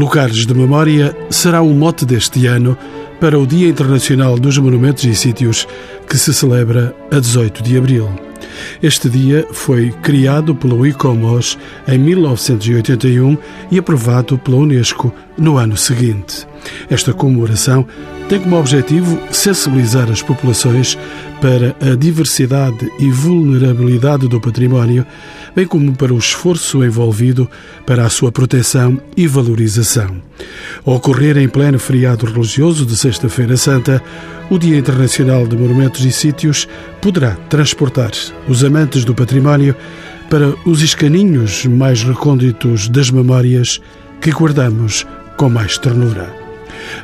Lugares de Memória será um mote deste ano para o Dia Internacional dos Monumentos e Sítios, que se celebra a 18 de abril. Este dia foi criado pelo ICOMOS em 1981 e aprovado pela Unesco no ano seguinte. Esta comemoração tem como objetivo sensibilizar as populações para a diversidade e vulnerabilidade do património, bem como para o esforço envolvido para a sua proteção e valorização. Ao ocorrer em pleno feriado religioso de Sexta-feira Santa, o Dia Internacional de Monumentos e Sítios poderá transportar os amantes do património para os escaninhos mais recônditos das memórias que guardamos com mais ternura.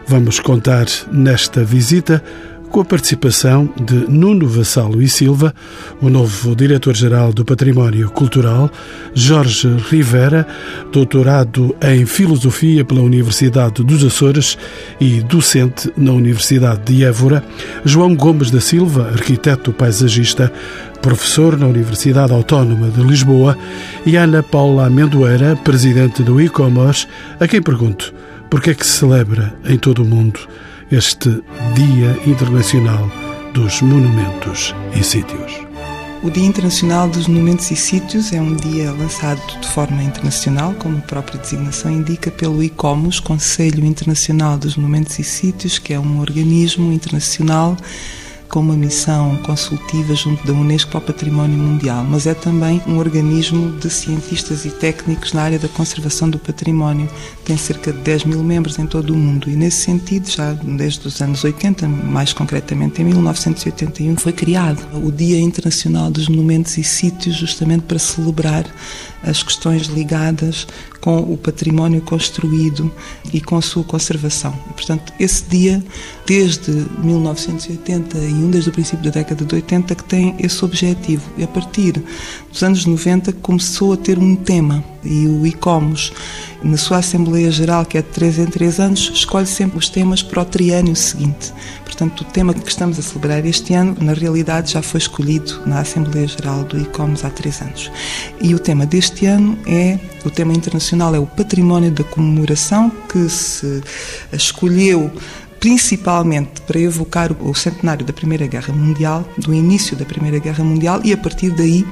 Vamos contar nesta visita com a participação de Nuno Vassalo e Silva, o novo diretor-geral do Património Cultural, Jorge Rivera, doutorado em Filosofia pela Universidade dos Açores e docente na Universidade de Évora, João Gomes da Silva, arquiteto paisagista, professor na Universidade Autónoma de Lisboa, e Ana Paula Amendoeira, presidente do e-commerce, a quem pergunto por que é que se celebra em todo o mundo este Dia Internacional dos Monumentos e Sítios. O Dia Internacional dos Monumentos e Sítios é um dia lançado de forma internacional, como a própria designação indica, pelo ICOMOS, Conselho Internacional dos Monumentos e Sítios, que é um organismo internacional com uma missão consultiva junto da Unesco para o Património Mundial, mas é também um organismo de cientistas e técnicos na área da conservação do património. Tem cerca de 10 mil membros em todo o mundo e, nesse sentido, já desde os anos 80, mais concretamente em 1981, foi criado o Dia Internacional dos Monumentos e Sítios, justamente para celebrar as questões ligadas com o património construído e com a sua conservação. Portanto, esse dia, desde 1981, desde o princípio da década de 80, que tem esse objetivo. E a partir dos anos 90 começou a ter um tema e o ICOMOS, na sua Assembleia Geral, que é de 3 em 3 anos, escolhe sempre os temas para o triânio seguinte. Portanto, o tema que estamos a celebrar este ano, na realidade, já foi escolhido na Assembleia Geral do ICOMOS há 3 anos. E o tema deste ano é, o tema internacional é o património da comemoração, que se escolheu principalmente para evocar o centenário da Primeira Guerra Mundial, do início da Primeira Guerra Mundial, e a partir daí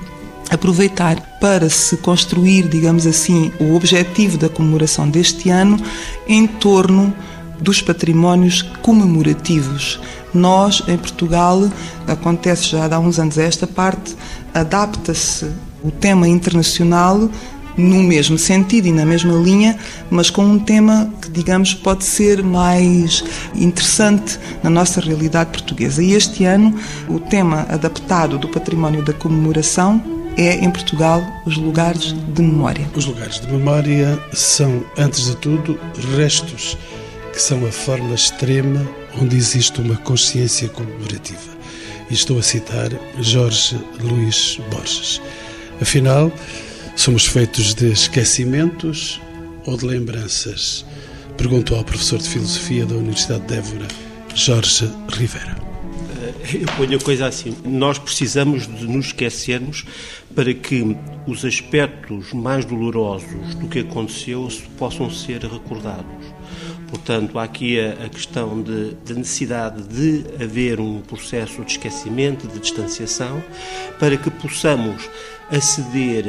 aproveitar para se construir, digamos assim, o objetivo da comemoração deste ano em torno dos patrimónios comemorativos. Nós, em Portugal, acontece já há uns anos esta parte, adapta-se o tema internacional no mesmo sentido e na mesma linha, mas com um tema que, digamos, pode ser mais interessante na nossa realidade portuguesa. E este ano, o tema adaptado do património da comemoração é, em Portugal, os lugares de memória. Os lugares de memória são, antes de tudo, restos que são a forma extrema onde existe uma consciência comemorativa. E estou a citar Jorge Luís Borges. Afinal, somos feitos de esquecimentos ou de lembranças? Perguntou ao professor de Filosofia da Universidade de Évora, Jorge Rivera. Eu ponho a coisa assim: nós precisamos de nos esquecermos para que os aspectos mais dolorosos do que aconteceu possam ser recordados. Portanto, há aqui a, a questão da necessidade de haver um processo de esquecimento, de distanciação, para que possamos aceder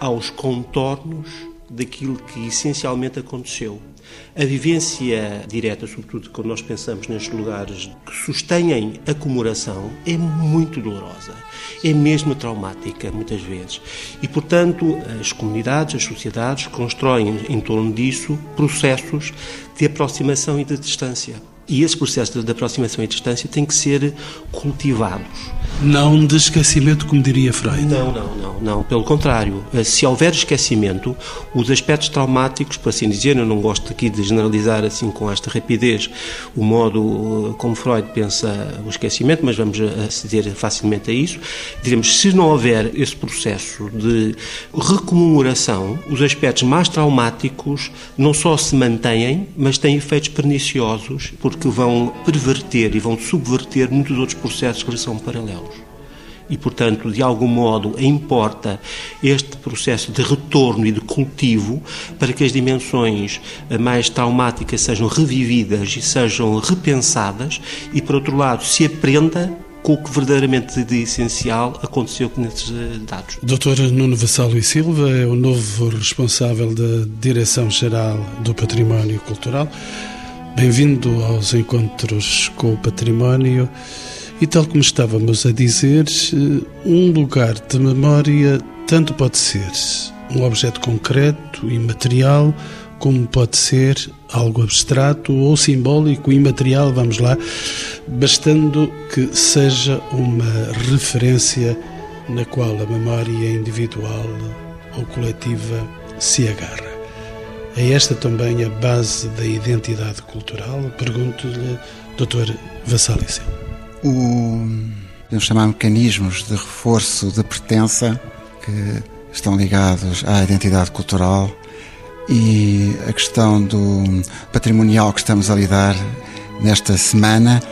aos contornos daquilo que essencialmente aconteceu. A vivência direta, sobretudo quando nós pensamos nestes lugares que sustêm a comemoração, é muito dolorosa, é mesmo traumática, muitas vezes. E, portanto, as comunidades, as sociedades constroem em torno disso processos de aproximação e de distância. E esses processos de aproximação e distância têm que ser cultivados. Não de esquecimento, como diria Freud. Não, não, não, não. Pelo contrário, se houver esquecimento, os aspectos traumáticos, por assim dizer, eu não gosto aqui de generalizar assim com esta rapidez o modo eh, como Freud pensa o esquecimento, mas vamos aceder facilmente a isso. Diremos, se não houver esse processo de recomemoração, os aspectos mais traumáticos não só se mantêm, mas têm efeitos perniciosos, porque vão perverter e vão subverter muitos outros processos que lhes são paralelos. E, portanto, de algum modo importa este processo de retorno e de cultivo para que as dimensões mais traumáticas sejam revividas e sejam repensadas e, por outro lado, se aprenda com o que verdadeiramente de essencial aconteceu nesses eh, dados. Dr. Nuno Vassalo e Silva é o novo responsável da Direção-Geral do Património Cultural. Bem-vindo aos encontros com o património. E tal como estávamos a dizer, eh, um lugar de memória tanto pode ser um objeto concreto e material, como pode ser algo abstrato ou simbólico, imaterial, vamos lá, bastando que seja uma referência na qual a memória individual ou coletiva se agarra. É esta também a base da identidade cultural? Pergunto-lhe, Dr. Vassalice. O, podemos chamar mecanismos de reforço de pertença que estão ligados à identidade cultural e a questão do patrimonial que estamos a lidar nesta semana,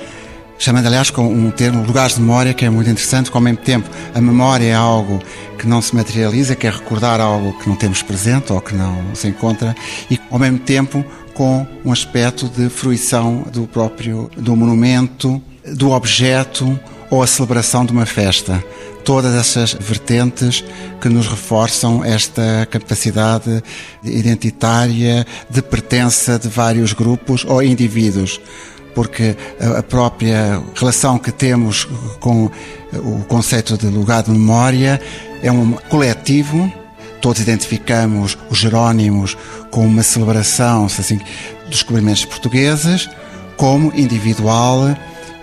chamando aliás com um termo lugares de memória que é muito interessante, que ao mesmo tempo a memória é algo que não se materializa, que é recordar algo que não temos presente ou que não se encontra e ao mesmo tempo com um aspecto de fruição do próprio do monumento, do objeto ou a celebração de uma festa todas essas vertentes que nos reforçam esta capacidade identitária de pertença de vários grupos ou indivíduos porque a própria relação que temos com o conceito de lugar de memória é um coletivo. Todos identificamos os Jerónimos como uma celebração assim, dos descobrimentos portugueses, como individual,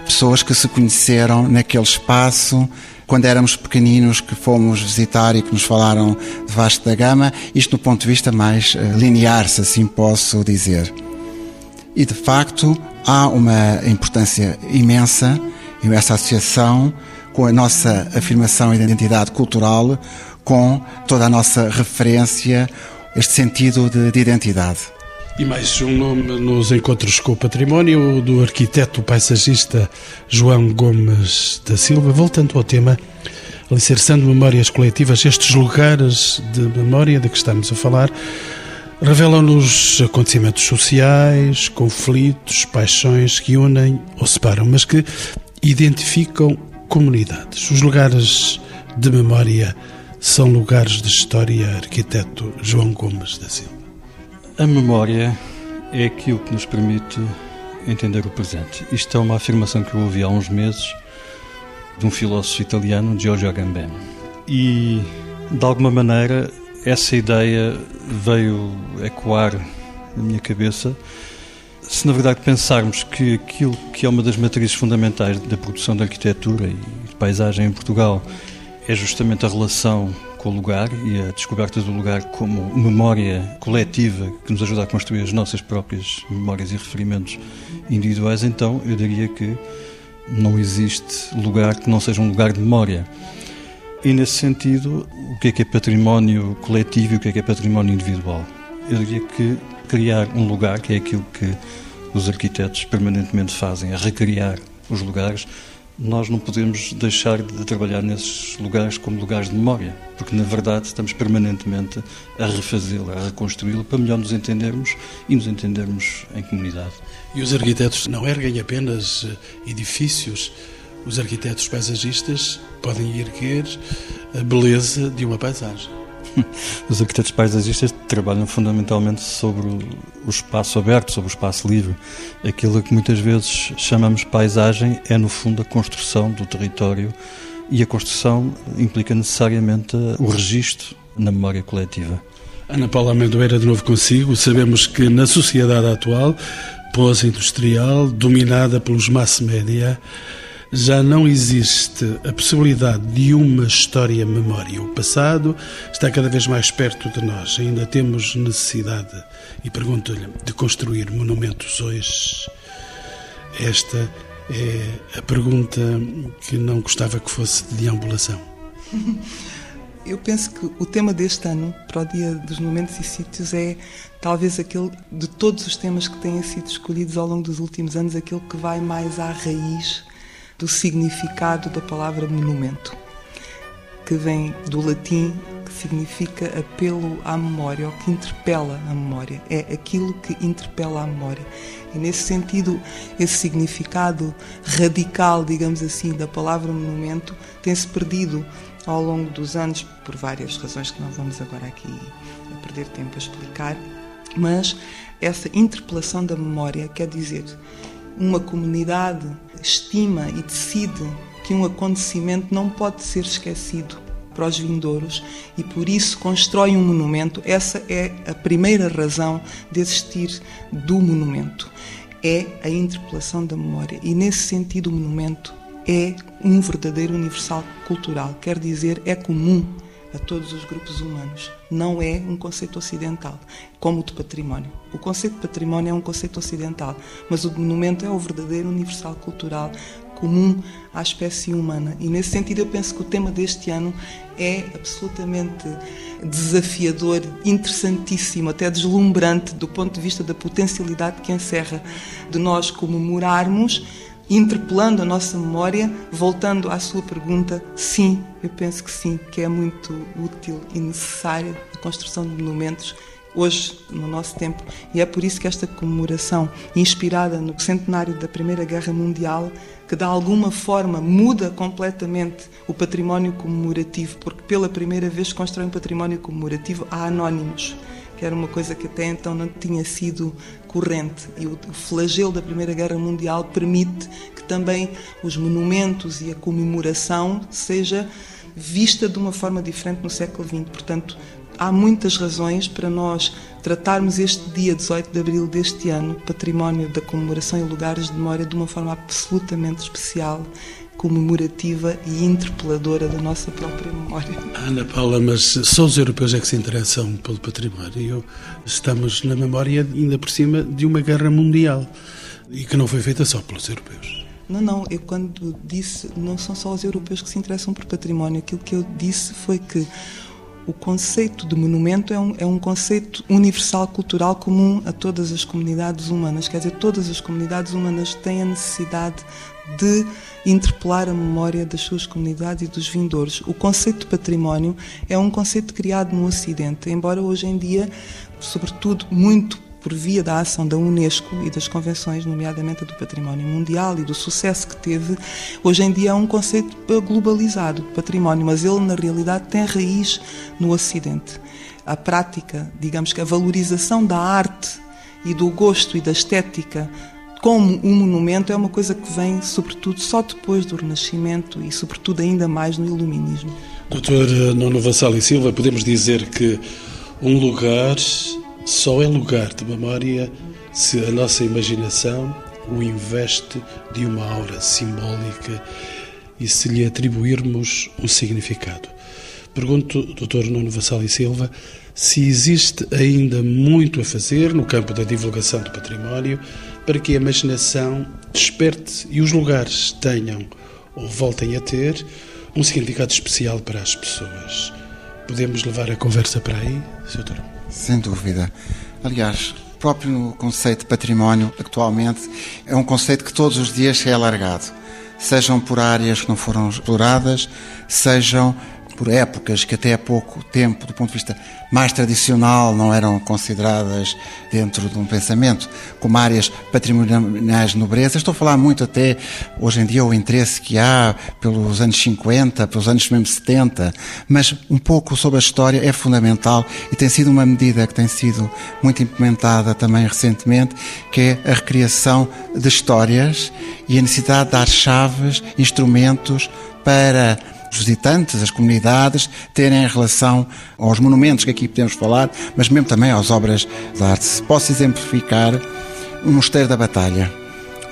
pessoas que se conheceram naquele espaço quando éramos pequeninos que fomos visitar e que nos falaram de Vasco da Gama, isto do ponto de vista mais eh, linear, se assim posso dizer. E de facto há uma importância imensa em essa associação com a nossa afirmação e identidade cultural, com toda a nossa referência, este sentido de, de identidade. E mais um nome nos encontros com o património, do arquiteto paisagista João Gomes da Silva. Voltando ao tema, alicerçando memórias coletivas, estes lugares de memória de que estamos a falar revelam-nos acontecimentos sociais, conflitos, paixões que unem ou separam, mas que identificam comunidades. Os lugares de memória são lugares de história, arquiteto João Gomes da Silva. A memória é aquilo que nos permite entender o presente. Isto é uma afirmação que eu ouvi há uns meses de um filósofo italiano, Giorgio Agamben. E, de alguma maneira, essa ideia veio ecoar na minha cabeça. Se, na verdade, pensarmos que aquilo que é uma das matrizes fundamentais da produção de arquitetura e de paisagem em Portugal é justamente a relação com o lugar e a descoberta do lugar como memória coletiva que nos ajuda a construir as nossas próprias memórias e referimentos individuais, então eu diria que não existe lugar que não seja um lugar de memória. E nesse sentido, o que é que é património coletivo e o que é que é património individual? Eu diria que criar um lugar, que é aquilo que os arquitetos permanentemente fazem, a recriar os lugares, nós não podemos deixar de trabalhar nesses lugares como lugares de memória, porque na verdade estamos permanentemente a refazê-lo, a reconstruí-lo para melhor nos entendermos e nos entendermos em comunidade. E os arquitetos não erguem apenas eh, edifícios, os arquitetos paisagistas podem erguer a beleza de uma paisagem. Os arquitetos paisagistas trabalham fundamentalmente sobre o espaço aberto, sobre o espaço livre. Aquilo que muitas vezes chamamos paisagem é, no fundo, a construção do território e a construção implica necessariamente o registro na memória coletiva. Ana Paula Amendoeira, de novo consigo. Sabemos que na sociedade atual, pós-industrial, dominada pelos mass media, já não existe a possibilidade de uma história-memória. O passado está cada vez mais perto de nós. Ainda temos necessidade, e pergunto-lhe, de construir monumentos hoje? Esta é a pergunta que não gostava que fosse de deambulação. Eu penso que o tema deste ano, para o Dia dos Monumentos e Sítios, é talvez aquele de todos os temas que têm sido escolhidos ao longo dos últimos anos, aquele que vai mais à raiz do significado da palavra monumento. que vem do latim significa apelo à memória, ou que interpela a memória. É aquilo que interpela a memória. E nesse sentido, esse significado radical, digamos assim, da palavra monumento tem-se perdido ao longo dos anos, por várias razões que não vamos agora aqui perder tempo a explicar, mas essa interpelação da memória quer dizer uma comunidade estima e decide que um acontecimento não pode ser esquecido para os vindouros e por isso constrói um monumento. Essa é a primeira razão de existir do monumento. É a interpelação da memória. E nesse sentido, o monumento é um verdadeiro universal cultural, quer dizer, é comum a todos os grupos humanos. Não é um conceito ocidental, como o de património. O conceito de património é um conceito ocidental, mas o monumento é o verdadeiro universal cultural comum à espécie humana. E nesse sentido, eu penso que o tema deste ano é absolutamente desafiador, interessantíssimo, até deslumbrante do ponto de vista da potencialidade que encerra de nós comemorarmos interpelando a nossa memória, voltando à sua pergunta, sim, eu penso que sim, que é muito útil e necessária a construção de monumentos hoje, no nosso tempo. E é por isso que esta comemoração, inspirada no centenário da Primeira Guerra Mundial, que de alguma forma muda completamente o património comemorativo, porque pela primeira vez constrói um património comemorativo a anónimos que era uma coisa que até então não tinha sido corrente. E o flagelo da Primeira Guerra Mundial permite que também os monumentos e a comemoração seja vista de uma forma diferente no século XX. Portanto, há muitas razões para nós tratarmos este dia 18 de abril deste ano, património da comemoração e lugares de memória, de uma forma absolutamente especial comemorativa e interpeladora da nossa própria memória. Ana Paula, mas só os europeus é que se interessam pelo património. Estamos na memória, ainda por cima, de uma guerra mundial e que não foi feita só pelos europeus. Não, não, eu quando disse não são só os europeus que se interessam por património, aquilo que eu disse foi que o conceito de monumento é um, é um conceito universal cultural comum a todas as comunidades humanas. Quer dizer, todas as comunidades humanas têm a necessidade de interpelar a memória das suas comunidades e dos vindores. O conceito de património é um conceito criado no Ocidente, embora hoje em dia, sobretudo muito por via da ação da Unesco e das convenções, nomeadamente do património mundial e do sucesso que teve, hoje em dia é um conceito globalizado de património, mas ele na realidade tem raiz no Ocidente. A prática, digamos que a valorização da arte e do gosto e da estética como um monumento é uma coisa que vem, sobretudo, só depois do Renascimento e, sobretudo, ainda mais no Iluminismo. Doutor Nono Vassal e Silva, podemos dizer que um lugar só é lugar de memória se a nossa imaginação o investe de uma aura simbólica e se lhe atribuirmos um significado. Pergunto, Dr. Nuno Vassal e Silva, se existe ainda muito a fazer no campo da divulgação do património para que a imaginação desperte e os lugares tenham ou voltem a ter um significado especial para as pessoas. Podemos levar a conversa para aí, Sr. Dr. Sem dúvida. Aliás, o próprio conceito de património, atualmente, é um conceito que todos os dias é alargado. Sejam por áreas que não foram exploradas, sejam por épocas que até há pouco tempo, do ponto de vista mais tradicional, não eram consideradas dentro de um pensamento como áreas patrimoniais de nobreza. Estou a falar muito até hoje em dia o interesse que há pelos anos 50, pelos anos mesmo 70, mas um pouco sobre a história é fundamental e tem sido uma medida que tem sido muito implementada também recentemente, que é a recriação de histórias e a necessidade de dar chaves, instrumentos para os visitantes, as comunidades, terem em relação aos monumentos que aqui podemos falar, mas mesmo também às obras de arte. Posso exemplificar o Mosteiro da Batalha.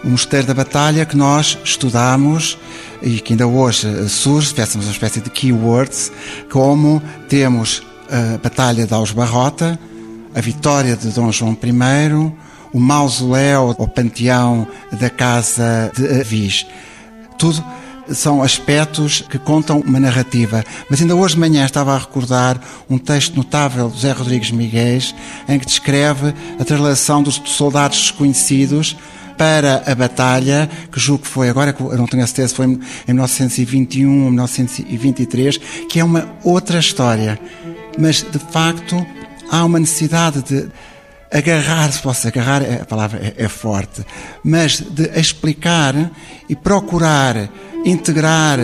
O Mosteiro da Batalha que nós estudamos e que ainda hoje surge, tivéssemos uma espécie de keywords, como temos a Batalha de Aos Barrota, a vitória de Dom João I, o mausoléu ou panteão da Casa de Avis. Tudo são aspectos que contam uma narrativa. Mas ainda hoje de manhã estava a recordar um texto notável de José Rodrigues Miguel, em que descreve a translação dos soldados desconhecidos para a batalha, que julgo que foi agora, eu não tenho a certeza, foi em 1921 ou 1923, que é uma outra história. Mas, de facto, há uma necessidade de agarrar, se posso agarrar, a palavra é, é forte, mas de explicar e procurar integrar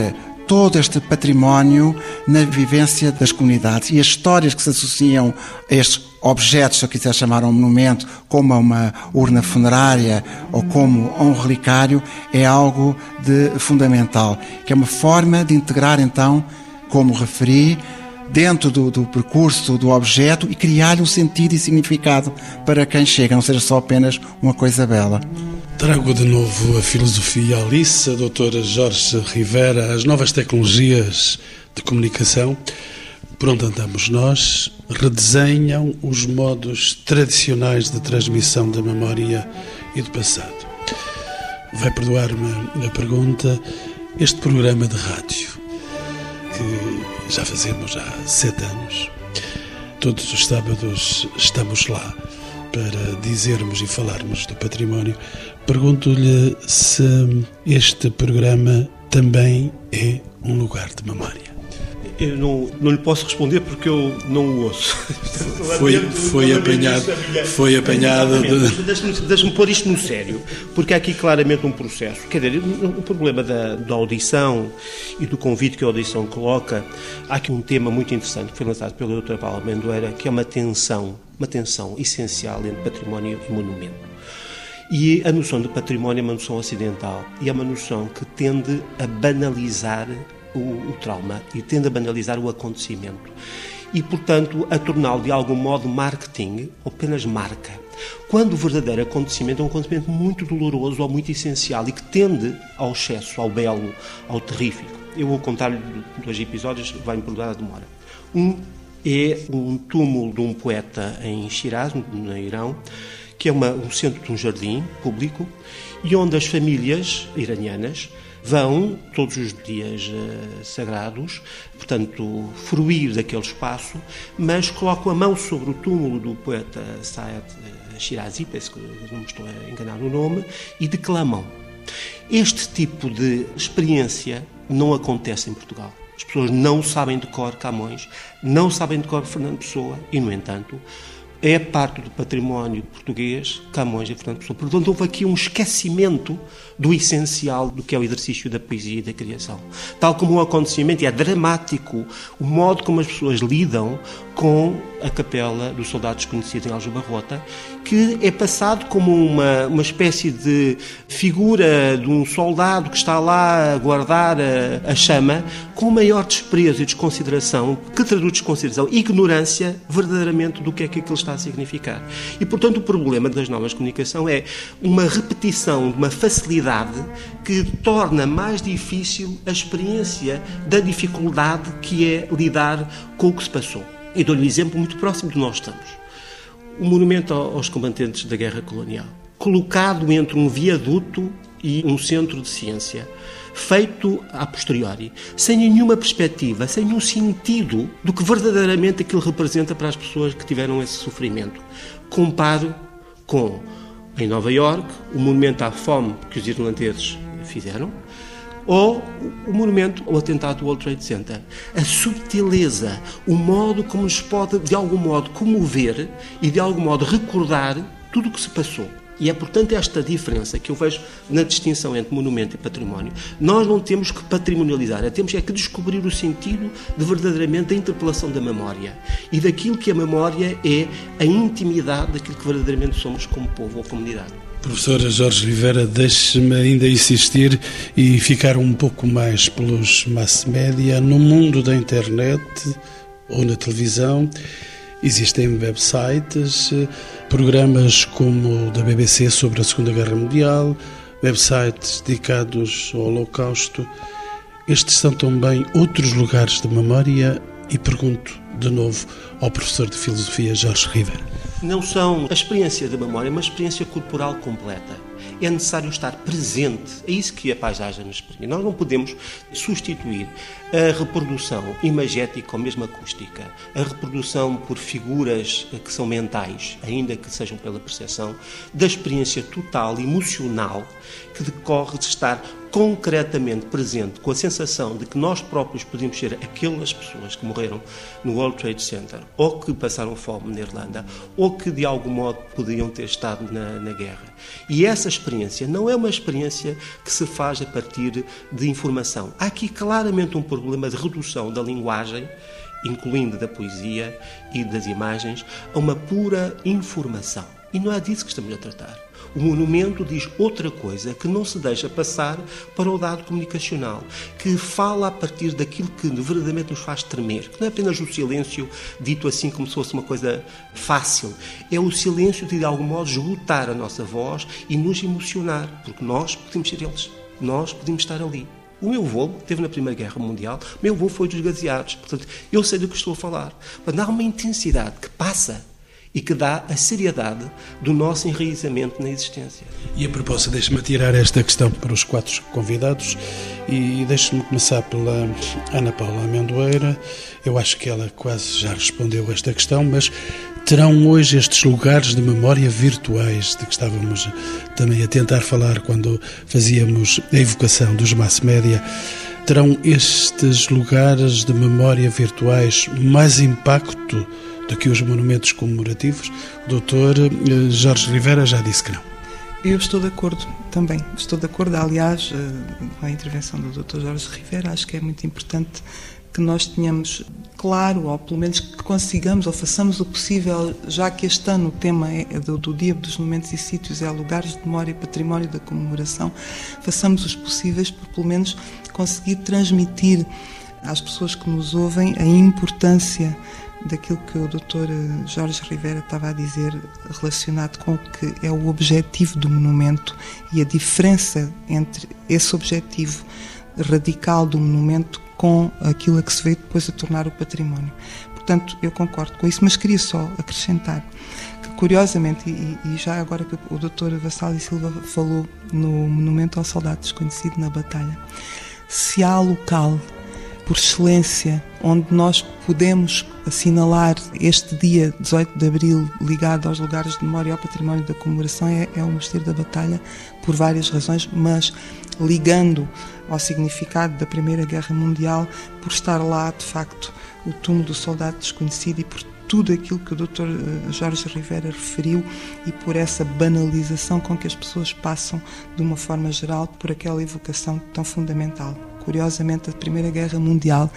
todo este património na vivência das comunidades. E as histórias que se associam a estes objetos, se eu quiser chamar um monumento, como a uma urna funerária ou como a um relicário, é algo de fundamental, que é uma forma de integrar então, como referi, dentro do, do percurso do objeto e criar-lhe um sentido e significado para quem chega, não seja só apenas uma coisa bela. Trago de novo a filosofia Alice, a doutora Jorge Rivera, as novas tecnologias de comunicação, por onde andamos nós, redesenham os modos tradicionais de transmissão da memória e do passado. Vai perdoar-me a pergunta, este programa de rádio, que já fazemos há sete anos, todos os sábados estamos lá para dizermos e falarmos do património. Pergunto-lhe se este programa também é um lugar de memória. Eu não, não lhe posso responder porque eu não o ouço. Foi, foi apanhado. Foi apanhado de... Deixe-me deixe pôr isto no sério, porque há aqui claramente um processo. Quer dizer, o problema da, da audição e do convite que a audição coloca, há aqui um tema muito interessante que foi lançado pela doutora Paula Mendoeira, que é uma tensão, uma tensão essencial entre património e monumento. E a noção de património é uma noção ocidental e é uma noção que tende a banalizar o, o trauma e tende a banalizar o acontecimento e, portanto, a torná-lo de algum modo marketing ou apenas marca. Quando o verdadeiro acontecimento é um acontecimento muito doloroso ou muito essencial e que tende ao excesso, ao belo, ao terrífico. Eu vou contar-lhe dois episódios, vai-me perdoar a demora. Um é um túmulo de um poeta em Shiraz, no Irão, que é uma, um centro de um jardim público e onde as famílias iranianas vão todos os dias uh, sagrados, portanto, fruir daquele espaço, mas colocam a mão sobre o túmulo do poeta Sayed uh, Shirazi, penso que não me estou a enganar no nome, e declamam. Este tipo de experiência não acontece em Portugal. As pessoas não sabem de cor Camões, não sabem de cor Fernando Pessoa e, no entanto, é parte do património português Camões e Fernando Pessoa. Portanto, houve aqui um esquecimento do essencial do que é o exercício da poesia e da criação. Tal como um acontecimento, e é dramático o modo como as pessoas lidam com a capela do soldado desconhecido em Aljubarrota, que é passado como uma, uma espécie de figura de um soldado que está lá a guardar a, a chama, com o maior desprezo e desconsideração, que traduz desconsideração, ignorância verdadeiramente do que é que aquilo está a significar. E, portanto, o problema das novas comunicação é uma repetição uma facilidade que torna mais difícil a experiência da dificuldade que é lidar com o que se passou. E dou-lhe um exemplo muito próximo de nós estamos. O monumento aos combatentes da guerra colonial, colocado entre um viaduto e um centro de ciência, feito a posteriori, sem nenhuma perspectiva, sem nenhum sentido do que verdadeiramente aquilo representa para as pessoas que tiveram esse sofrimento. Comparo com, em Nova York, o monumento à fome que os irlandeses fizeram, ou o monumento ao atentado do World Trade Center. A subtileza, o modo como nos pode, de algum modo, comover e, de algum modo, recordar tudo o que se passou. E é, portanto, esta diferença que eu vejo na distinção entre monumento e património. Nós não temos que patrimonializar, temos é que descobrir o sentido de verdadeiramente a interpelação da memória e daquilo que a memória é a intimidade daquilo que verdadeiramente somos como povo ou comunidade. Professora Jorge Rivera, deixe-me ainda insistir e ficar um pouco mais pelos mass media. No mundo da internet ou na televisão, existem websites, programas como o da BBC sobre a Segunda Guerra Mundial, websites dedicados ao Holocausto. Estes são também outros lugares de memória e pergunto de novo ao professor de Filosofia Jorge Rivera não são a experiência da memória, é uma experiência corporal completa. É necessário estar presente. É isso que a paisagem nos permite. Nós não podemos substituir a reprodução imagética ou mesmo acústica, a reprodução por figuras que são mentais, ainda que sejam pela percepção, da experiência total, emocional, que decorre de estar concretamente presente, com a sensação de que nós próprios podemos ser aquelas pessoas que morreram no World Trade Center, ou que passaram fome na Irlanda, ou que de algum modo podiam ter estado na, na guerra. E essa experiência não é uma experiência que se faz a partir de informação. Há aqui claramente um problema de redução da linguagem incluindo da poesia e das imagens, a uma pura informação. E não é disso que estamos a tratar. O monumento diz outra coisa que não se deixa passar para o dado comunicacional, que fala a partir daquilo que verdadeiramente nos faz tremer, que não é apenas o silêncio dito assim como se fosse uma coisa fácil, é o silêncio de de algum modo esgotar a nossa voz e nos emocionar, porque nós podemos ser eles, nós podemos estar ali. O meu avô teve na Primeira Guerra Mundial, o meu avô foi dos gaseados, portanto, eu sei do que estou a falar. Mas há uma intensidade que passa e que dá a seriedade do nosso enraizamento na existência. E a propósito, deixe-me tirar esta questão para os quatro convidados e deixe-me começar pela Ana Paula Amendoeira. Eu acho que ela quase já respondeu a esta questão, mas terão hoje estes lugares de memória virtuais de que estávamos também a tentar falar quando fazíamos a evocação dos mass media terão estes lugares de memória virtuais mais impacto que os monumentos comemorativos, o doutor eh, Jorge Rivera já disse que não. Eu estou de acordo também, estou de acordo. Aliás, eh, com a intervenção do Dr. Jorge Rivera, acho que é muito importante que nós tenhamos claro, ou pelo menos que consigamos ou façamos o possível, já que este ano o tema é, é do, do Dia dos Monumentos e Sítios é lugares de memória e património da comemoração, façamos os possíveis por pelo menos conseguir transmitir às pessoas que nos ouvem a importância daquilo que o Dr. Jorge Rivera estava a dizer relacionado com o que é o objetivo do monumento e a diferença entre esse objetivo radical do monumento com aquilo a que se veio depois a tornar o património. Portanto, eu concordo com isso, mas queria só acrescentar que, curiosamente, e, e já agora que o Dr. Vassal e Silva falou no Monumento ao Soldado Desconhecido na Batalha, se há local por excelência, onde nós podemos assinalar este dia 18 de Abril ligado aos lugares de memória e ao património da comemoração é, é o Mosteiro da Batalha, por várias razões, mas ligando ao significado da Primeira Guerra Mundial, por estar lá, de facto, o túmulo do soldado desconhecido e por tudo aquilo que o Dr. Eh, Jorge Rivera referiu e por essa banalização com que as pessoas passam, de uma forma geral, por aquela evocação tão fundamental. Curiosamente, a Primeira Guerra Mundial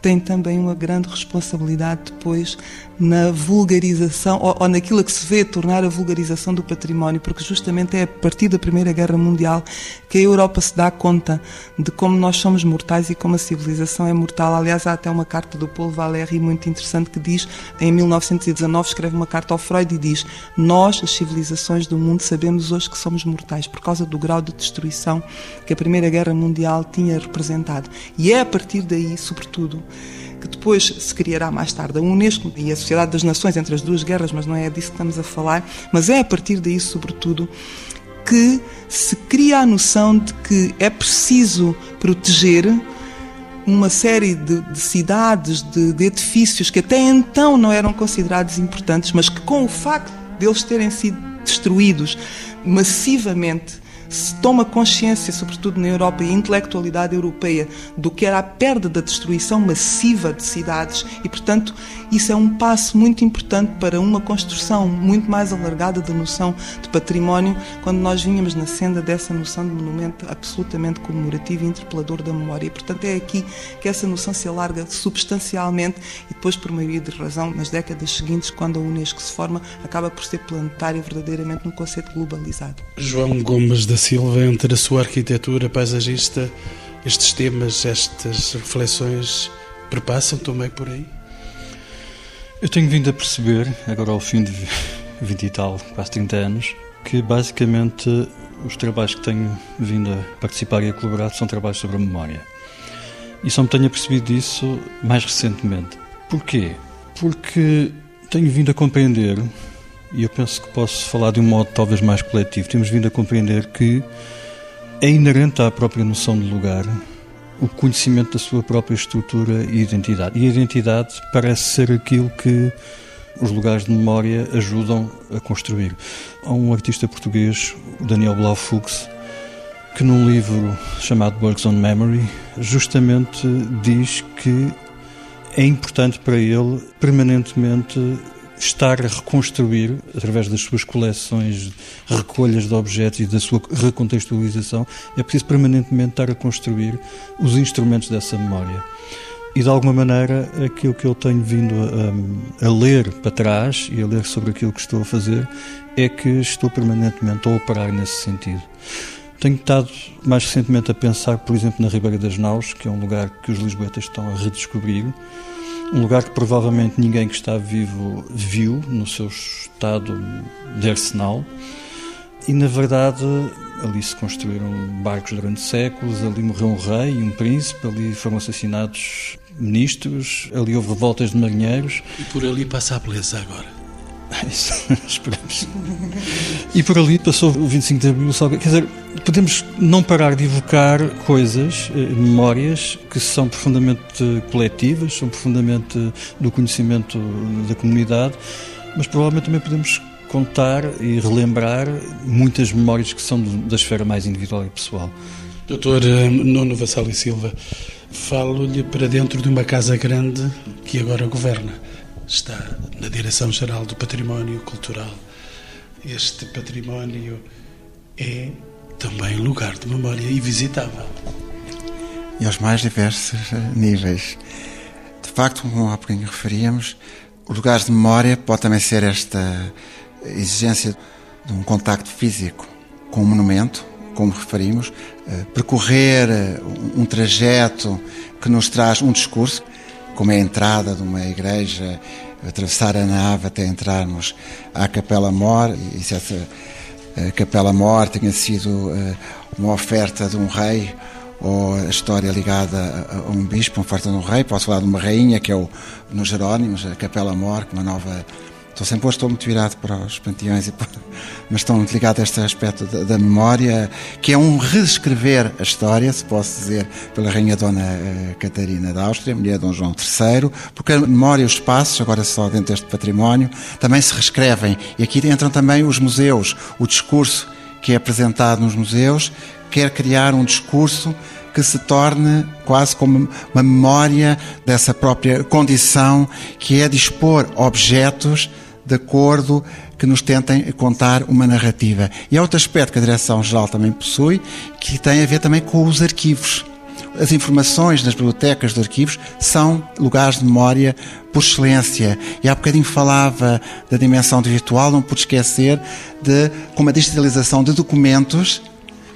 tem também uma grande responsabilidade depois na vulgarização, ou, ou, naquilo que se vê tornar a vulgarização do património, porque justamente é a partir da Primeira Guerra Mundial que a Europa se dá conta de como nós somos mortais e como a civilização é mortal. Aliás, há até uma carta do Paul Valéry muito interessante que diz, em 1919, escreve uma carta ao Freud e diz: Nós, as civilizações do mundo, sabemos hoje que somos mortais por causa do grau de destruição que a Primeira Guerra Mundial tinha representado. E é a partir daí, sobretudo, que depois se criará mais tarde a Unesco e a Sociedade das Nações entre as duas guerras, mas não é disso que estamos a falar, mas é a partir daí, sobretudo, que se cria a noção de que é preciso proteger uma série de, de cidades, de, de, edifícios que até então não eram considerados importantes, mas que com o facto de eles terem sido destruídos massivamente se toma consciência, sobretudo na Europa e a intelectualidade europeia, do que era a perda da destruição massiva de cidades e, portanto, isso é um passo muito importante para uma construção muito mais alargada da noção de património, quando nós vinhamos na senda dessa noção de monumento absolutamente comemorativo e interpelador da memória. E, portanto, é aqui que essa noção se alarga substancialmente e depois, por maioria de razão, nas décadas seguintes, quando a Unesco se forma, acaba por ser planetária verdadeiramente num conceito globalizado. João Gomes da Silva, entre a sua arquitetura paisagista, estes temas, estas reflexões perpassam também por aí? Eu tenho vindo a perceber, agora ao fim de 20 e tal, quase 30 anos, que basicamente os trabalhos que tenho vindo a participar e a colaborar são trabalhos sobre a memória. E só me tenho percebido isso mais recentemente. Porquê? Porque tenho vindo a compreender e eu penso que posso falar de um modo talvez mais coletivo. Temos vindo a compreender que é inerente à própria noção de lugar o conhecimento da sua própria estrutura e identidade. E a identidade parece ser aquilo que os lugares de memória ajudam a construir. Há um artista português, Daniel Blau Fuchs, que num livro chamado Works on Memory, justamente diz que é importante para ele permanentemente estar a reconstruir, através das suas coleções, recolhas de objetos e da sua recontextualização, é preciso permanentemente estar a construir os instrumentos dessa memória. E de alguma maneira, aquilo que eu tenho vindo a, a, ler para trás e a ler sobre aquilo que estou a fazer é que estou permanentemente a operar nesse sentido. Tenho estado mais recentemente a pensar, por exemplo, na Ribeira das Naus, que é um lugar que os lisboetas estão a redescobrir, um lugar que provavelmente ninguém que está vivo viu no seu estado de arsenal. E na verdade, ali se construíram barcos durante séculos, ali morreu um rei e um príncipe, ali foram assassinados ministros, ali houve revoltas de marinheiros. E por ali passa a beleza agora. Esperamos. E por ali passou o 25 de Abril, quer dizer, podemos não parar de evocar coisas, eh, memórias que são profundamente coletivas, são profundamente do conhecimento da comunidade, mas provavelmente também podemos contar e relembrar muitas memórias que são da esfera mais individual e pessoal. Doutor eh, Nuno Vassal e Silva, falo-lhe para dentro de uma casa grande que agora governa. Está na Direção-Geral do Património Cultural. Este património é também lugar de memória e visitável. E aos mais diversos eh, níveis. De facto, como há pouquinho referíamos, os lugares de memória pode também ser esta exigência de um contacto físico com o monumento, como referimos, eh, percorrer eh, um trajeto que nos traz um discurso, como é a entrada de uma igreja, atravessar a nave até entrarmos à Capela Mor, e se essa eh, Capela Mor tenha sido uma oferta de um rei ou a história ligada a um bispo, uma oferta de um rei, posso falar de uma rainha que é o, nos Jerónimos, a Capela Mor, é uma nova Estou sempre hoje estou muito virado para os panteões, e, mas estou muito ligado a este aspecto da, da, memória, que é um reescrever a história, se posso dizer, pela Rainha Dona eh, Catarina da Áustria, mulher de Dom João III, porque a memória e os espaços, agora só dentro deste património, também se reescrevem. E aqui entram também os museus, o discurso que é apresentado nos museus, quer criar um discurso que se torne quase como uma memória dessa própria condição, que é dispor objetos de acordo que nos tentem contar uma narrativa. E há outro aspecto que a Direção-Geral também possui, que tem a ver também com os arquivos. As informações nas bibliotecas dos arquivos são lugares de memória por excelência. E há bocadinho falava da dimensão virtual, não pude esquecer de como a digitalização de documentos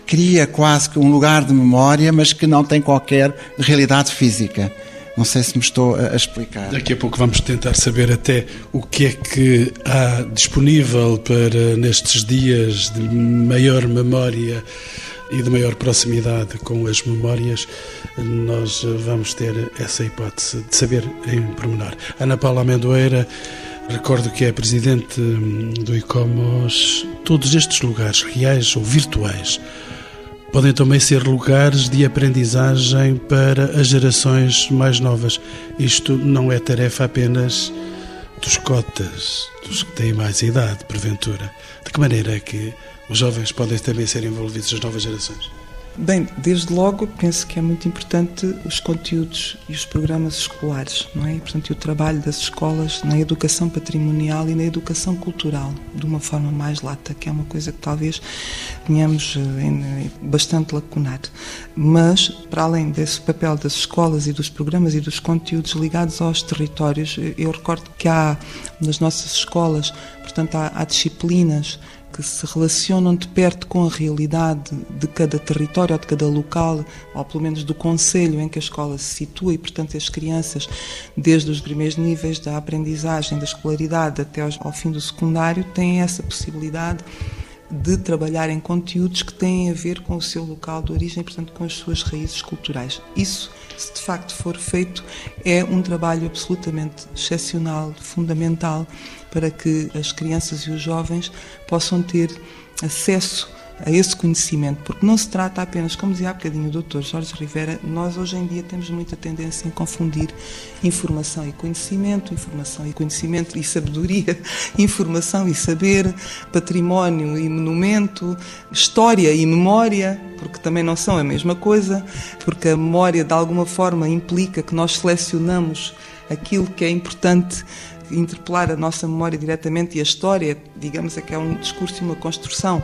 cria quase que um lugar de memória, mas que não tem qualquer realidade física. Não sei se me estou a explicar. Daqui a pouco vamos tentar saber até o que é que há disponível para nestes dias de maior memória e de maior proximidade com as memórias. Nós vamos ter essa hipótese de saber em pormenor. Ana Paula Amendoeira, recordo que é presidente do ICOMOS. Todos estes lugares, reais ou virtuais, podem também ser lugares de aprendizagem para as gerações mais novas. Isto não é tarefa apenas dos cotas, dos que têm mais idade, porventura. De que maneira é que os jovens podem também ser envolvidos nas novas gerações? Bem, desde logo penso que é muito importante os conteúdos e os programas escolares, não é? E, portanto, o trabalho das escolas na educação patrimonial e na educação cultural, de uma forma mais lata, que é uma coisa que talvez tenhamos eh, bastante lacunado. Mas, para além desse papel das escolas e dos programas e dos conteúdos ligados aos territórios, eu recordo que há nas nossas escolas, portanto, há, há disciplinas que se relacionam de perto com a realidade de cada território ou de cada local, ou pelo menos do conselho em que a escola se situa, e, portanto, as crianças, desde os primeiros níveis da aprendizagem, da escolaridade até ao fim do secundário, têm essa possibilidade de trabalhar em conteúdos que têm a ver com o seu local de origem, portanto, com as suas raízes culturais. Isso, se de facto for feito, é um trabalho absolutamente excepcional, fundamental, para que as crianças e os jovens possam ter acesso a esse conhecimento, porque não se trata apenas, como dizia há bocadinho o Dr. Jorge Rivera, nós hoje em dia temos muita tendência em confundir informação e conhecimento, informação e conhecimento e sabedoria, informação e saber, património e monumento, história e memória, porque também não são a mesma coisa, porque a memória de alguma forma implica que nós selecionamos aquilo que é importante interpelar a nossa memória diretamente e a história, digamos, é que é um discurso e uma construção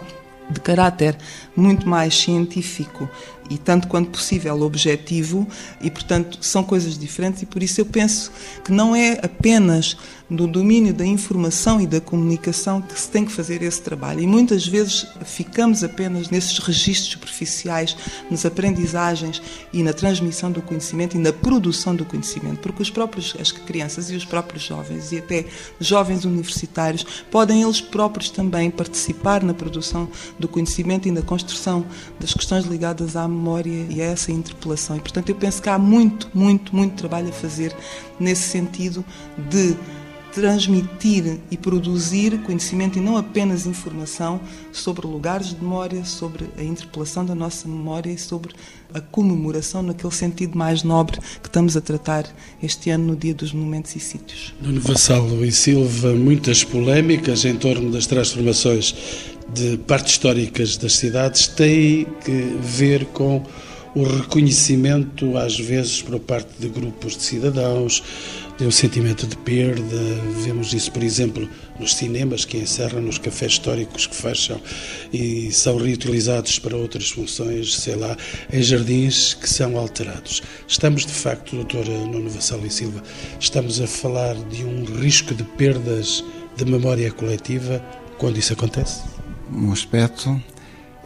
de caráter muito mais científico e tanto quanto possível objetivo e portanto são coisas diferentes e por isso eu penso que não é apenas no domínio da informação e da comunicação que se tem que fazer esse trabalho. E muitas vezes ficamos apenas nesses registros superficiais, nas aprendizagens e na transmissão do conhecimento e na produção do conhecimento, porque os próprios as crianças e os próprios jovens e até jovens universitários podem eles próprios também participar na produção do conhecimento e na construção das questões ligadas à memória e a essa interpelação. E portanto eu penso que há muito, muito, muito trabalho a fazer nesse sentido de transmitir e produzir conhecimento e não apenas informação sobre lugares de memória, sobre a interpelação da nossa memória e sobre a comemoração naquele sentido mais nobre que estamos a tratar este ano no Dia dos Monumentos e Sítios. Nuno Vassalo e Silva, muitas polémicas em torno das transformações de partes históricas das cidades têm que ver com o reconhecimento, às vezes, por parte de grupos de cidadãos, de um sentimento de perda. Vemos isso, por exemplo, nos cinemas que encerram, nos cafés históricos que fecham e são reutilizados para outras funções, sei lá, em jardins que são alterados. Estamos, de facto, doutor Nuno Vassal e Silva, estamos a falar de um risco de perdas de memória coletiva quando isso acontece? Um aspecto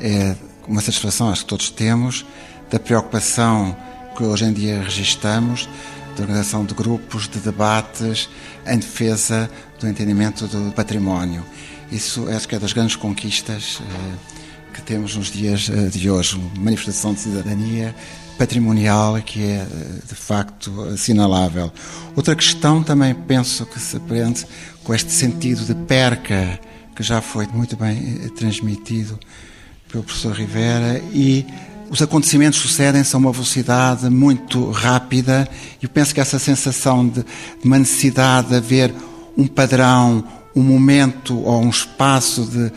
é uma satisfação, acho que todos temos, da preocupação que hoje em dia registamos de organização de grupos, de debates em defesa do entendimento do património. Isso acho que é das grandes conquistas eh, que temos nos dias eh, de hoje, uma manifestação de cidadania patrimonial que é eh, de facto assinalável. Outra questão também penso que se aprende com este sentido de perca que já foi muito bem transmitido pelo professor Rivera e os acontecimentos sucedem-se a uma velocidade muito rápida e eu penso que essa sensação de, de uma necessidade de haver um padrão, um momento ou um espaço de,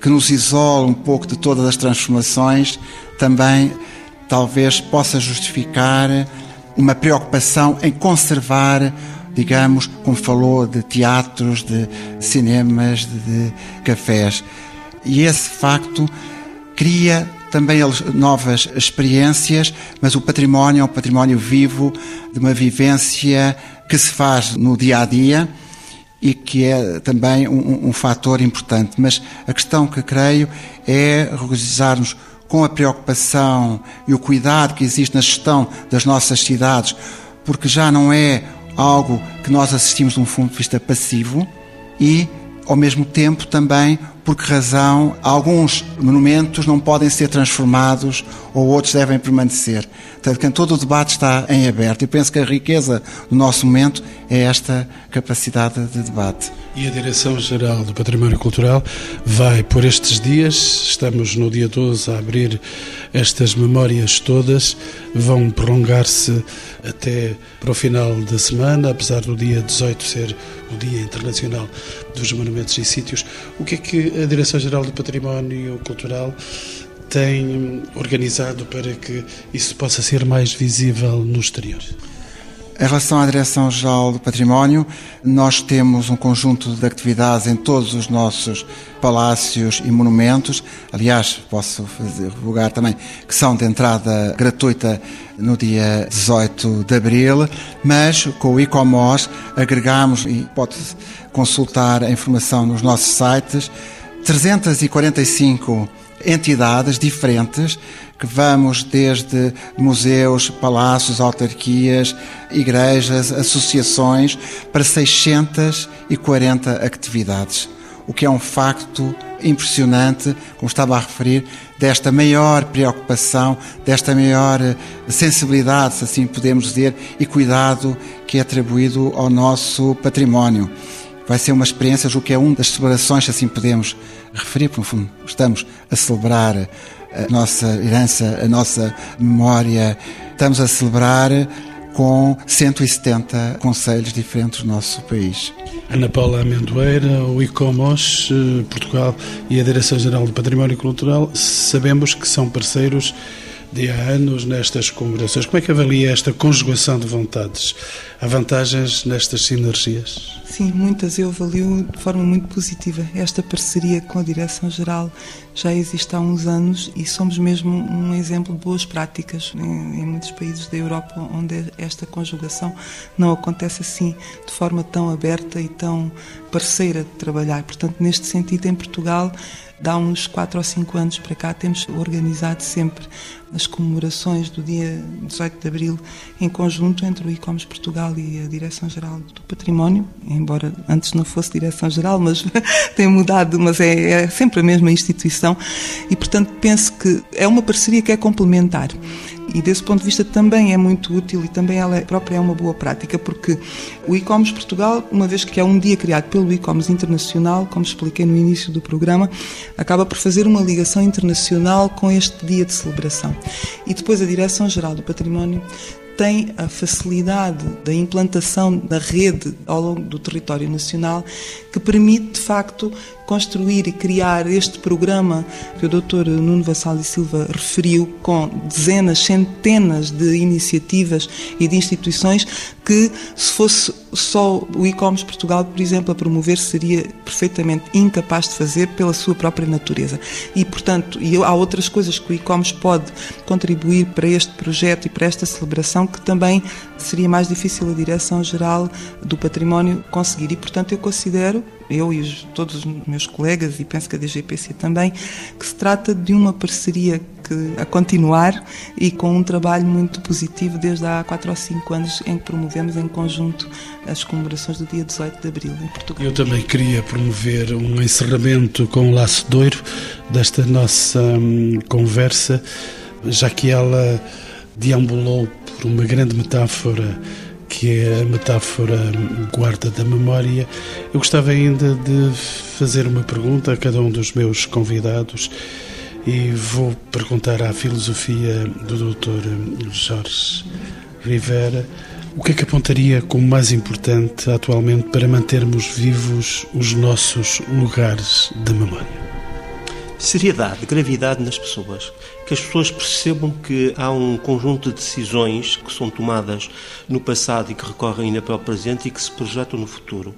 que nos isole um pouco de todas as transformações também talvez possa justificar uma preocupação em conservar, digamos, como falou, de teatros, de cinemas, de, de cafés. E esse facto cria também novas experiências, mas o património é um património vivo, de uma vivência que se faz no dia a dia e que é também um, um fator importante. Mas a questão que creio é regozijar-nos com a preocupação e o cuidado que existe na gestão das nossas cidades, porque já não é algo que nós assistimos de um ponto de vista passivo e, ao mesmo tempo, também por que razão alguns monumentos não podem ser transformados ou outros devem permanecer. Portanto, todo o debate está em aberto e penso que a riqueza do nosso momento é esta capacidade de debate. E a Direção-Geral do Património Cultural vai, por estes dias, estamos no dia 12 a abrir estas memórias todas, vão prolongar-se até para o final da semana, apesar do dia 18 ser o Dia Internacional dos Monumentos e Sítios. O que é que a Direção-Geral do Património Cultural tem organizado para que isso possa ser mais visível no exterior? Em relação à Direção-Geral do Património, nós temos um conjunto de atividades em todos os nossos palácios e monumentos. Aliás, posso fazer, divulgar também que são de entrada gratuita no dia 18 de abril, mas com o ICOMOS agregamos, e pode consultar a informação nos nossos sites, 345 entidades diferentes que vamos desde museus, palácios, autarquias, igrejas, associações, para 640 atividades. o que é um facto impressionante, como estava a referir, desta maior preocupação, desta maior sensibilidade, se assim podemos dizer, e cuidado que é atribuído ao nosso património. Vai ser uma experiência, julgo que é uma das celebrações, se assim podemos referir, porque no fundo estamos a celebrar a nossa herança, a nossa memória, estamos a celebrar com 170 conselhos diferentes do nosso país. Ana Paula Amendoeira, o ICOMOS eh, Portugal e a Direção-Geral do Património Cultural, sabemos que são parceiros de há anos nestas comemorações. Como é que avalia esta conjugação de vontades? Há vantagens nestas sinergias? Sim, muitas eu avalio de forma muito positiva. Esta parceria com a Direção-Geral já existe há uns anos e somos mesmo um exemplo de boas práticas em, em, muitos países da Europa onde esta conjugação não acontece assim de forma tão aberta e tão parceira de trabalhar. Portanto, neste sentido, em Portugal, dá uns 4 ou 5 anos para cá, temos organizado sempre as comemorações do dia 18 de Abril em conjunto entre o ICOMES Portugal e a Direção-Geral do Património, embora antes não fosse Direção-Geral, mas tem mudado, mas é, é sempre a mesma instituição. E, portanto, penso que é uma parceria que é complementar e desse ponto de vista também é muito útil e também ela própria é uma boa prática, porque o e-commerce Portugal, uma vez que é um dia criado pelo e-commerce internacional, como expliquei no início do programa, acaba por fazer uma ligação internacional com este dia de celebração. E depois a Direção-Geral do Património tem a facilidade da implantação da rede ao longo do território nacional que permite, de facto, construir e criar este programa que o Dr. Nuno Vassal e Silva referiu, com dezenas, centenas de iniciativas e de instituições que, se fosse só o e-commerce Portugal, por exemplo, a promover, seria perfeitamente incapaz de fazer pela sua própria natureza. E, portanto, e há outras coisas que o e-commerce pode contribuir para este projeto e para esta celebração que também seria mais difícil a Direção-Geral do Património conseguir. E, portanto, eu considero eu e os, todos os meus colegas, e penso que a DGPC também, que se trata de uma parceria que, a continuar e com um trabalho muito positivo desde há 4 ou 5 anos em que promovemos em conjunto as comemorações do dia 18 de Abril em Portugal. Eu também queria promover um encerramento com o laço doiro desta nossa hum, conversa, já que ela deambulou por uma grande metáfora que é a metáfora guarda da memória. Eu gostava ainda de fazer uma pergunta a cada um dos meus convidados e vou perguntar à filosofia do Dr. Jorge Rivera o que é que apontaria como mais importante atualmente para mantermos vivos os nossos lugares de memória? seriedade, gravidade nas pessoas. Que as pessoas percebam que há um conjunto de decisões que são tomadas no passado e que recorrem ainda para o presente e que se projetam no futuro.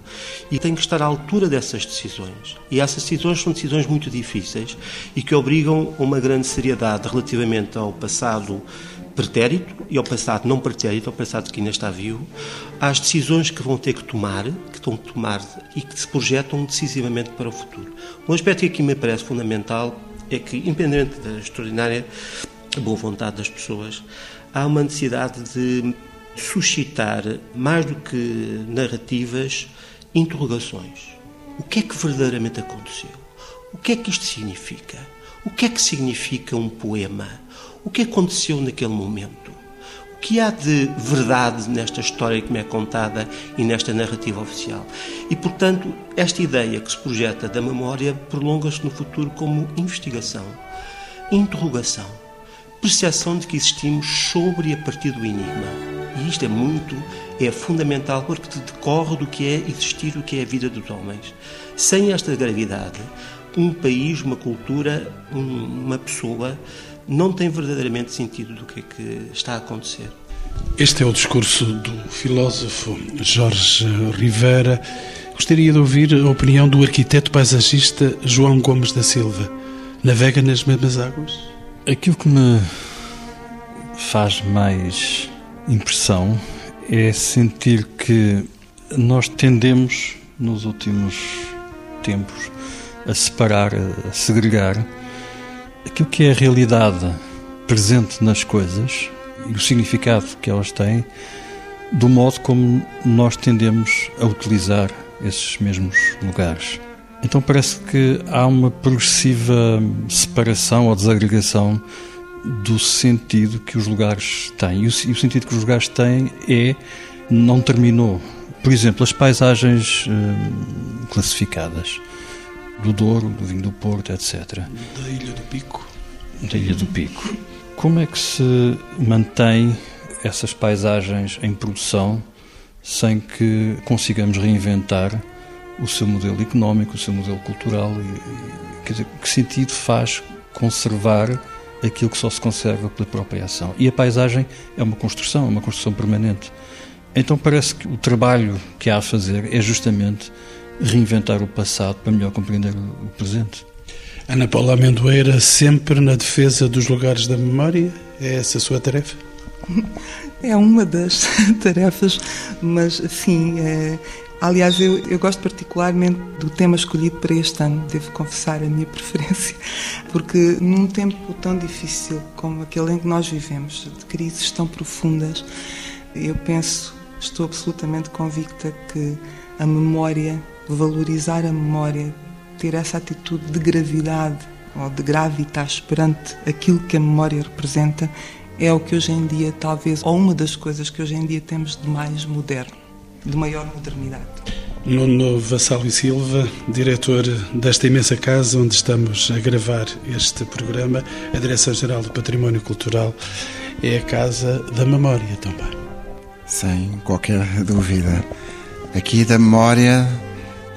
E tem que estar à altura dessas decisões. E essas decisões são decisões muito difíceis e que obrigam a uma grande seriedade relativamente ao passado pretérito e ao passado não pretérito, ao passado que ainda está vivo, às decisões que vão ter que tomar, que estão a tomar e que se projetam decisivamente para o futuro. Um aspecto que aqui me parece fundamental é que, independente da extraordinária boa vontade das pessoas, há uma necessidade de suscitar, mais do que narrativas, interrogações. O que é que verdadeiramente aconteceu? O que é que isto significa? O que é que significa um poema? O que aconteceu naquele momento? Que há de verdade nesta história que me é contada e nesta narrativa oficial? E, portanto, esta ideia que se projeta da memória prolonga-se no futuro como investigação, interrogação, percepção de que existimos sobre e a partir do enigma. E isto é muito, é fundamental porque decorre do que é existir, o que é a vida dos homens. Sem esta gravidade, um país, uma cultura, uma pessoa não tem verdadeiramente sentido do que é que está a acontecer. Este é o discurso do filósofo Jorge Rivera. Gostaria de ouvir a opinião do arquiteto paisagista João Gomes da Silva. Navega nas mesmas águas? Aquilo que me faz mais impressão é sentir que nós tendemos, nos últimos tempos, a separar, a segregar aquilo que é a realidade presente nas coisas e o significado que elas têm, do modo como nós tendemos a utilizar esses mesmos lugares. Então parece que há uma progressiva separação ou desagregação do sentido que os lugares têm. E o, sentido que os lugares têm é não terminou. Por exemplo, as paisagens hum, classificadas do Douro, do Vinho do Porto, etc. Da Ilha do Pico. Da Ilha do Pico. Como é que se mantém essas paisagens em produção sem que consigamos reinventar o seu modelo económico, o seu modelo cultural? E, quer dizer, que sentido faz conservar aquilo que só se conserva pela própria ação? E a paisagem é uma construção, é uma construção permanente. Então parece que o trabalho que há a fazer é justamente reinventar o passado para melhor compreender o presente. Ana Paula Amendoeira, sempre na defesa dos lugares da memória? É essa a sua tarefa? É uma das tarefas, mas sim. É... Aliás, eu, eu gosto particularmente do tema escolhido para este ano, devo confessar a minha preferência, porque num tempo tão difícil como aquele em que nós vivemos, de crises tão profundas, eu penso, estou absolutamente convicta que a memória, valorizar a memória, ter essa atitude de gravidade ou de gravitas perante aquilo que a memória representa é o que hoje em dia, talvez, ou uma das coisas que hoje em dia temos de mais moderno, de maior modernidade. Nuno Vassal e Silva, diretor desta imensa casa onde estamos a gravar este programa, a Direção-Geral do Património Cultural é a Casa da Memória também. Sem qualquer dúvida. Aqui da memória,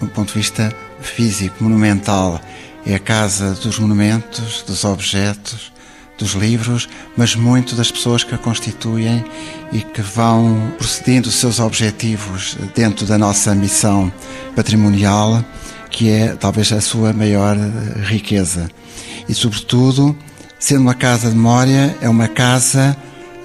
do ponto de vista físico, monumental. É a casa dos monumentos, dos objetos, dos livros, mas muito das pessoas que a constituem e que vão procedendo os seus objetivos dentro da nossa missão patrimonial, que é talvez a sua maior riqueza. E, sobretudo, sendo uma casa de memória, é uma casa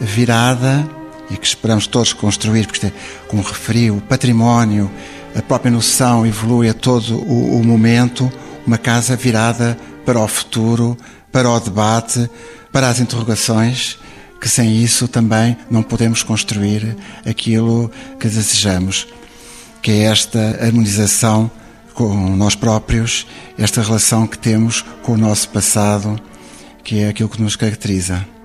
virada e que esperamos todos construir, porque, como referi, o património a própria noção evolui a todo o, o momento, uma casa virada para o futuro, para o debate, para as interrogações, que sem isso também não podemos construir aquilo que desejamos, que é esta harmonização com nós próprios, esta relação que temos com o nosso passado, que é aquilo que nos caracteriza.